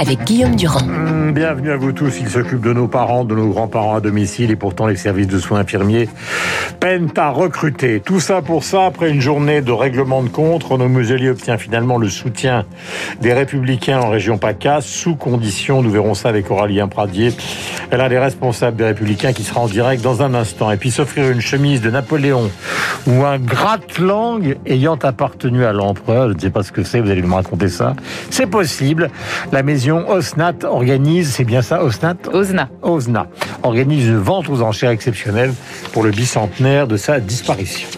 avec Guillaume Durand. Mmh, bienvenue à vous tous. Il s'occupe de nos parents, de nos grands-parents à domicile et pourtant les services de soins infirmiers peinent à recruter. Tout ça pour ça, après une journée de règlement de compte, Renaud Muselier obtient finalement le soutien des Républicains en région PACA, sous condition, nous verrons ça avec Aurélien Pradier, a des responsables des Républicains qui sera en direct dans un instant. Et puis s'offrir une chemise de Napoléon ou un gratte-langue ayant appartenu à l'empereur, je ne sais pas ce que c'est, vous allez me raconter ça. C'est possible. La maison Osnat organise, c'est bien ça, Osnat Osna. Osna organise une vente aux enchères exceptionnelle pour le bicentenaire de sa disparition.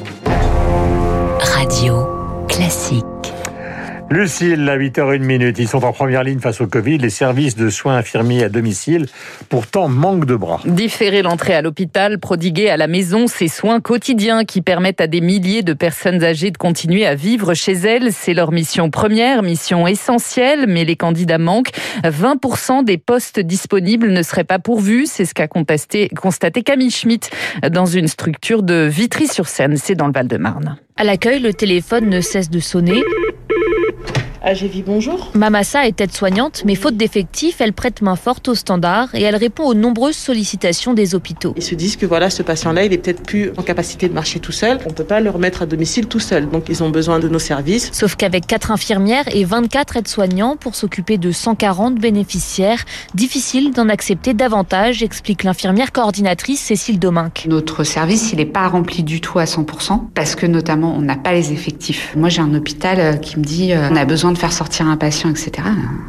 Radio classique. Lucille, à 8h01 minute. Ils sont en première ligne face au Covid. Les services de soins infirmiers à domicile, pourtant, manquent de bras. Différer l'entrée à l'hôpital, prodiguer à la maison ces soins quotidiens qui permettent à des milliers de personnes âgées de continuer à vivre chez elles. C'est leur mission première, mission essentielle, mais les candidats manquent. 20% des postes disponibles ne seraient pas pourvus. C'est ce qu'a constaté Camille Schmitt dans une structure de Vitry-sur-Seine. C'est dans le Val-de-Marne. À l'accueil, le téléphone ne cesse de sonner. AGV, bonjour. Mamassa est aide-soignante, mais faute d'effectifs, elle prête main forte au standard et elle répond aux nombreuses sollicitations des hôpitaux. Ils se disent que voilà, ce patient-là, il est peut-être plus en capacité de marcher tout seul. On ne peut pas le remettre à domicile tout seul. Donc, ils ont besoin de nos services. Sauf qu'avec 4 infirmières et 24 aides-soignants pour s'occuper de 140 bénéficiaires, difficile d'en accepter davantage, explique l'infirmière coordinatrice Cécile Dominck. Notre service, il n'est pas rempli du tout à 100% parce que notamment, on n'a pas les effectifs. Moi, j'ai un hôpital euh, qui me dit, euh, on a besoin de faire sortir un patient, etc.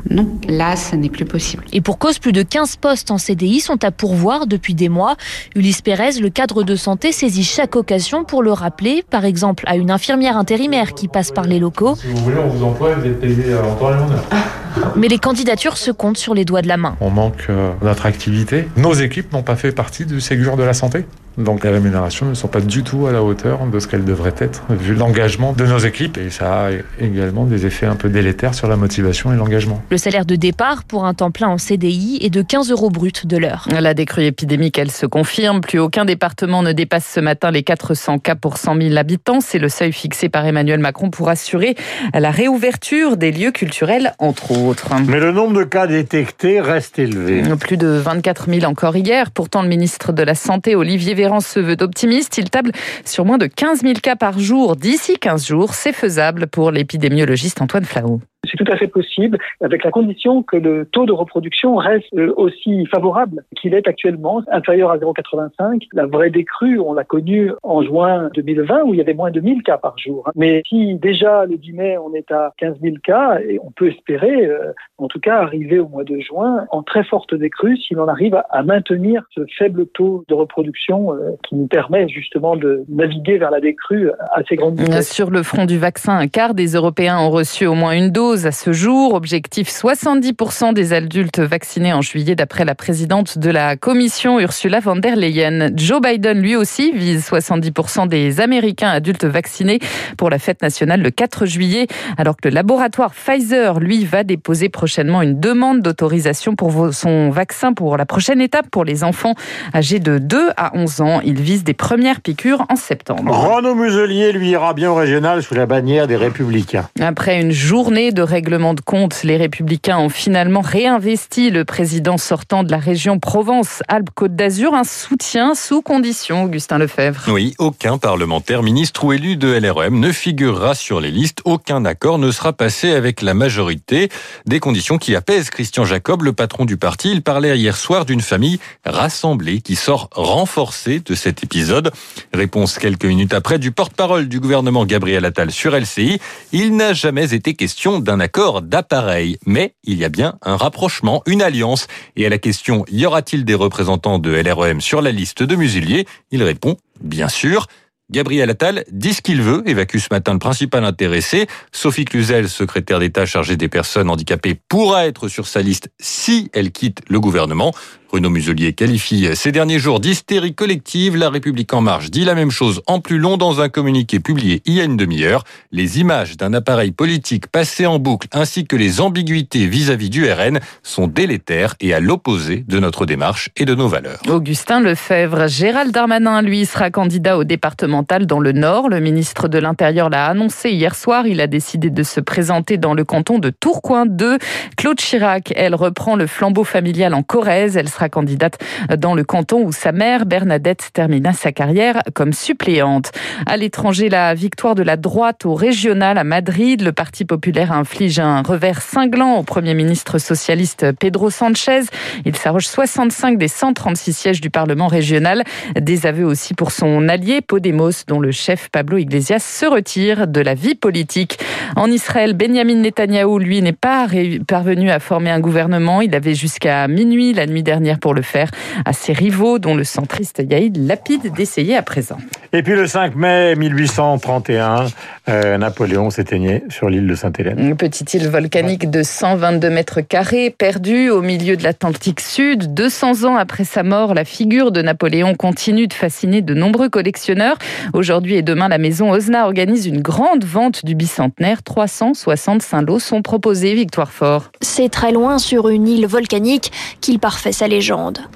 Non, là, ça n'est plus possible. Et pour cause, plus de 15 postes en CDI sont à pourvoir depuis des mois. Ulysse Pérez, le cadre de santé, saisit chaque occasion pour le rappeler, par exemple à une infirmière intérimaire qui passe par les locaux. Si vous voulez, on vous emploie, vous êtes payé en temps et en heure. Mais les candidatures se comptent sur les doigts de la main. On manque euh, d'attractivité. Nos équipes n'ont pas fait partie du Ségur de la santé. Donc les rémunérations ne sont pas du tout à la hauteur de ce qu'elles devraient être, vu l'engagement de nos équipes. Et ça a également des effets un peu délétères sur la motivation et l'engagement. Le salaire de départ pour un temps plein en CDI est de 15 euros bruts de l'heure. La décrue épidémique, elle se confirme. Plus aucun département ne dépasse ce matin les 400 cas pour 100 000 habitants. C'est le seuil fixé par Emmanuel Macron pour assurer la réouverture des lieux culturels, entre autres. Mais le nombre de cas détectés reste élevé. Plus de 24 000 encore hier. Pourtant, le ministre de la Santé, Olivier Véran, se veut optimiste. Il table sur moins de 15 000 cas par jour d'ici 15 jours. C'est faisable pour l'épidémiologiste Antoine Flau. C'est tout à fait possible, avec la condition que le taux de reproduction reste euh, aussi favorable qu'il est actuellement, inférieur à 0,85. La vraie décrue, on l'a connue en juin 2020, où il y avait moins de 1000 cas par jour. Mais si déjà le 10 mai, on est à 15 000 cas, et on peut espérer, euh, en tout cas, arriver au mois de juin en très forte décrue, si l'on arrive à maintenir ce faible taux de reproduction euh, qui nous permet justement de naviguer vers la décrue assez grande. Sur le front du vaccin, un quart des Européens ont reçu au moins une dose à ce jour. Objectif 70% des adultes vaccinés en juillet d'après la présidente de la commission Ursula von der Leyen. Joe Biden lui aussi vise 70% des Américains adultes vaccinés pour la fête nationale le 4 juillet alors que le laboratoire Pfizer lui va déposer prochainement une demande d'autorisation pour son vaccin pour la prochaine étape pour les enfants âgés de 2 à 11 ans. Il vise des premières piqûres en septembre. Renaud Muselier lui ira bien au régional sous la bannière des Républicains. Après une journée de règlement de compte, les Républicains ont finalement réinvesti le président sortant de la région Provence-Alpes-Côte d'Azur, un soutien sous condition, Augustin Lefebvre. Oui, aucun parlementaire, ministre ou élu de LREM ne figurera sur les listes. Aucun accord ne sera passé avec la majorité. Des conditions qui apaisent Christian Jacob, le patron du parti. Il parlait hier soir d'une famille rassemblée qui sort renforcée de cet épisode. Réponse quelques minutes après du porte-parole du gouvernement Gabriel Attal sur LCI. Il n'a jamais été question d'un accord d'appareil, mais il y a bien un rapprochement, une alliance. Et à la question y aura-t-il des représentants de LREM sur la liste de Muselier Il répond bien sûr. Gabriel Attal dit ce qu'il veut, évacue ce matin le principal intéressé. Sophie Cluzel, secrétaire d'État chargée des personnes handicapées, pourra être sur sa liste si elle quitte le gouvernement. Bruno Muselier qualifie ces derniers jours d'hystérie collective. La République en marche dit la même chose en plus long dans un communiqué publié il y a une demi-heure. Les images d'un appareil politique passé en boucle ainsi que les ambiguïtés vis-à-vis du RN sont délétères et à l'opposé de notre démarche et de nos valeurs. Augustin Lefebvre, Gérald Darmanin, lui, sera candidat au départemental dans le Nord. Le ministre de l'Intérieur l'a annoncé hier soir. Il a décidé de se présenter dans le canton de Tourcoing 2. Claude Chirac, elle reprend le flambeau familial en Corrèze. Elle sera candidate dans le canton où sa mère, Bernadette, termina sa carrière comme suppléante. À l'étranger, la victoire de la droite au régional à Madrid. Le Parti populaire inflige un revers cinglant au Premier ministre socialiste Pedro Sanchez. Il s'arroge 65 des 136 sièges du Parlement régional. Des aveux aussi pour son allié Podemos, dont le chef Pablo Iglesias se retire de la vie politique. En Israël, Benjamin Netanyahou, lui, n'est pas parvenu à former un gouvernement. Il avait jusqu'à minuit la nuit dernière pour le faire à ses rivaux, dont le centriste Yaïd Lapide, d'essayer à présent. Et puis le 5 mai 1831, euh, Napoléon s'éteignait sur l'île de Sainte-Hélène. Une petite île volcanique de 122 mètres carrés, perdue au milieu de l'Atlantique Sud. 200 ans après sa mort, la figure de Napoléon continue de fasciner de nombreux collectionneurs. Aujourd'hui et demain, la maison Osna organise une grande vente du bicentenaire. 365 lots sont proposés, Victoire Fort. C'est très loin sur une île volcanique qu'il parfait sa légende.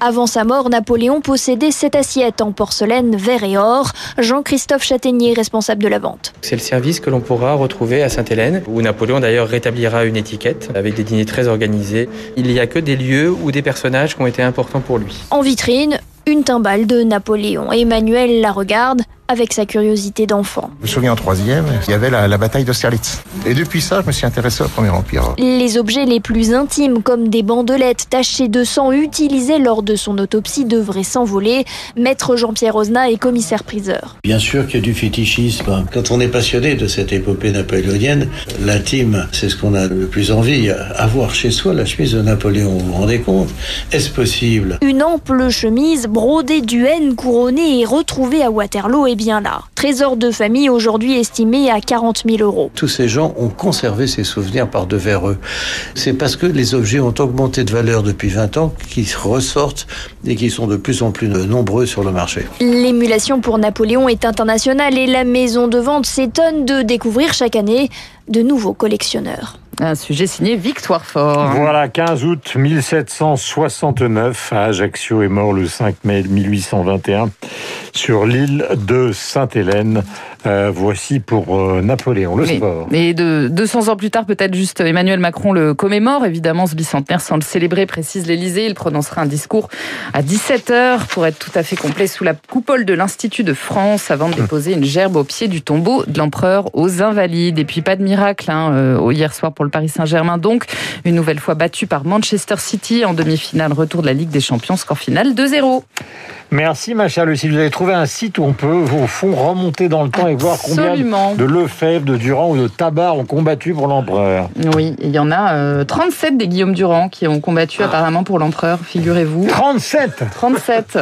Avant sa mort, Napoléon possédait cette assiette en porcelaine, verre et or. Jean-Christophe Châtaignier, responsable de la vente. C'est le service que l'on pourra retrouver à Sainte-Hélène, où Napoléon d'ailleurs rétablira une étiquette avec des dîners très organisés. Il n'y a que des lieux ou des personnages qui ont été importants pour lui. En vitrine, une timbale de Napoléon. Emmanuel la regarde avec sa curiosité d'enfant. Je me souviens en troisième, il y avait la, bataille d'Austerlitz. Et depuis ça, je me suis intéressé au Premier Empire. Les objets les plus intimes, comme des bandelettes tachées de sang utilisées lors de son autopsie, devraient s'envoler. Maître Jean-Pierre Ozna est commissaire-priseur. Bien sûr qu'il y a du fétichisme. Quand on est passionné de cette épopée napoléonienne, l'intime, c'est ce qu'on a le plus envie. Avoir chez soi la chemise de Napoléon, vous vous rendez compte? Est-ce possible? Une ample chemise brodée du haine couronnée et retrouvée à Waterloo et bien là. Trésor de famille aujourd'hui estimé à 40 000 euros. Tous ces gens ont conservé ces souvenirs par devers eux. C'est parce que les objets ont augmenté de valeur depuis 20 ans qu'ils ressortent et qu'ils sont de plus en plus nombreux sur le marché. L'émulation pour Napoléon est internationale et la maison de vente s'étonne de découvrir chaque année de nouveaux collectionneurs. Un sujet signé Victoire Fort. Voilà, 15 août 1769, à Ajaccio est mort le 5 mai 1821 sur l'île de Sainte-Hélène. Euh, voici pour euh, Napoléon, le sport. Et de 200 ans plus tard, peut-être juste Emmanuel Macron le commémore. Évidemment, ce bicentenaire sans le célébrer, précise l'Élysée. Il prononcera un discours à 17h pour être tout à fait complet sous la coupole de l'Institut de France avant de hum. déposer une gerbe au pied du tombeau de l'empereur aux Invalides. Et puis pas de miracle hein, euh, hier soir pour le Paris Saint-Germain. Donc, une nouvelle fois battu par Manchester City en demi-finale, retour de la Ligue des Champions, score final 2-0. Merci ma chère Lucie. Vous avez trouvé un site où on peut, au fond, remonter dans le temps et voir combien de Lefebvre, de Durand ou de Tabar ont combattu pour l'empereur. Oui, il y en a 37 euh, des Guillaume Durand qui ont combattu apparemment pour l'empereur, figurez-vous. 37 37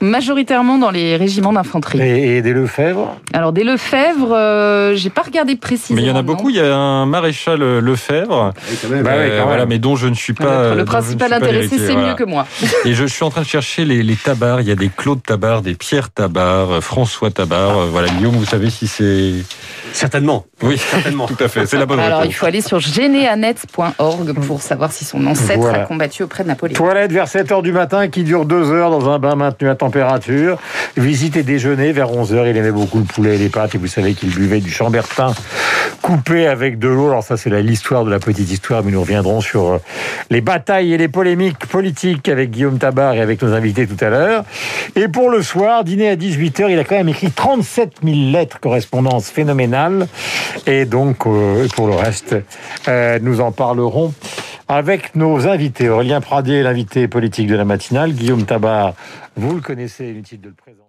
majoritairement dans les régiments d'infanterie. Et, des Lefebvre Alors des Lefebvre, euh, j'ai pas regardé précisément. Mais il y en a beaucoup. Il y a un maréchal euh, Lefebvre, bah voilà, mais dont je ne suis pas. Le principal intéressé, c'est mieux que moi. Et je suis en train de chercher les, les tabards. Il y a des Claude Tabar, des Pierre Tabar, François Tabar. Voilà, Guillaume, vous savez si c'est Certainement. Oui, certainement. Tout à fait. C'est la bonne Alors, il faut aller sur geneanet.org pour savoir si son ancêtre a combattu auprès de Napoléon. Toilette vers 7 h du matin qui dure 2 heures dans un bain maintenu à température. Visite et déjeuner vers 11 h Il aimait beaucoup le poulet et les pâtes et vous savez qu'il buvait du chambertin coupé avec de l'eau. Alors ça, c'est l'histoire de la petite histoire, mais nous reviendrons sur euh, les batailles et les polémiques politiques avec Guillaume Tabar et avec nos invités tout à l'heure. Et pour le soir, dîner à 18h, il a quand même écrit 37 000 lettres, correspondances phénoménales et donc, euh, pour le reste, euh, nous en parlerons avec nos invités. Aurélien Pradier, l'invité politique de la matinale. Guillaume Tabar, vous le connaissez, inutile de le présenter.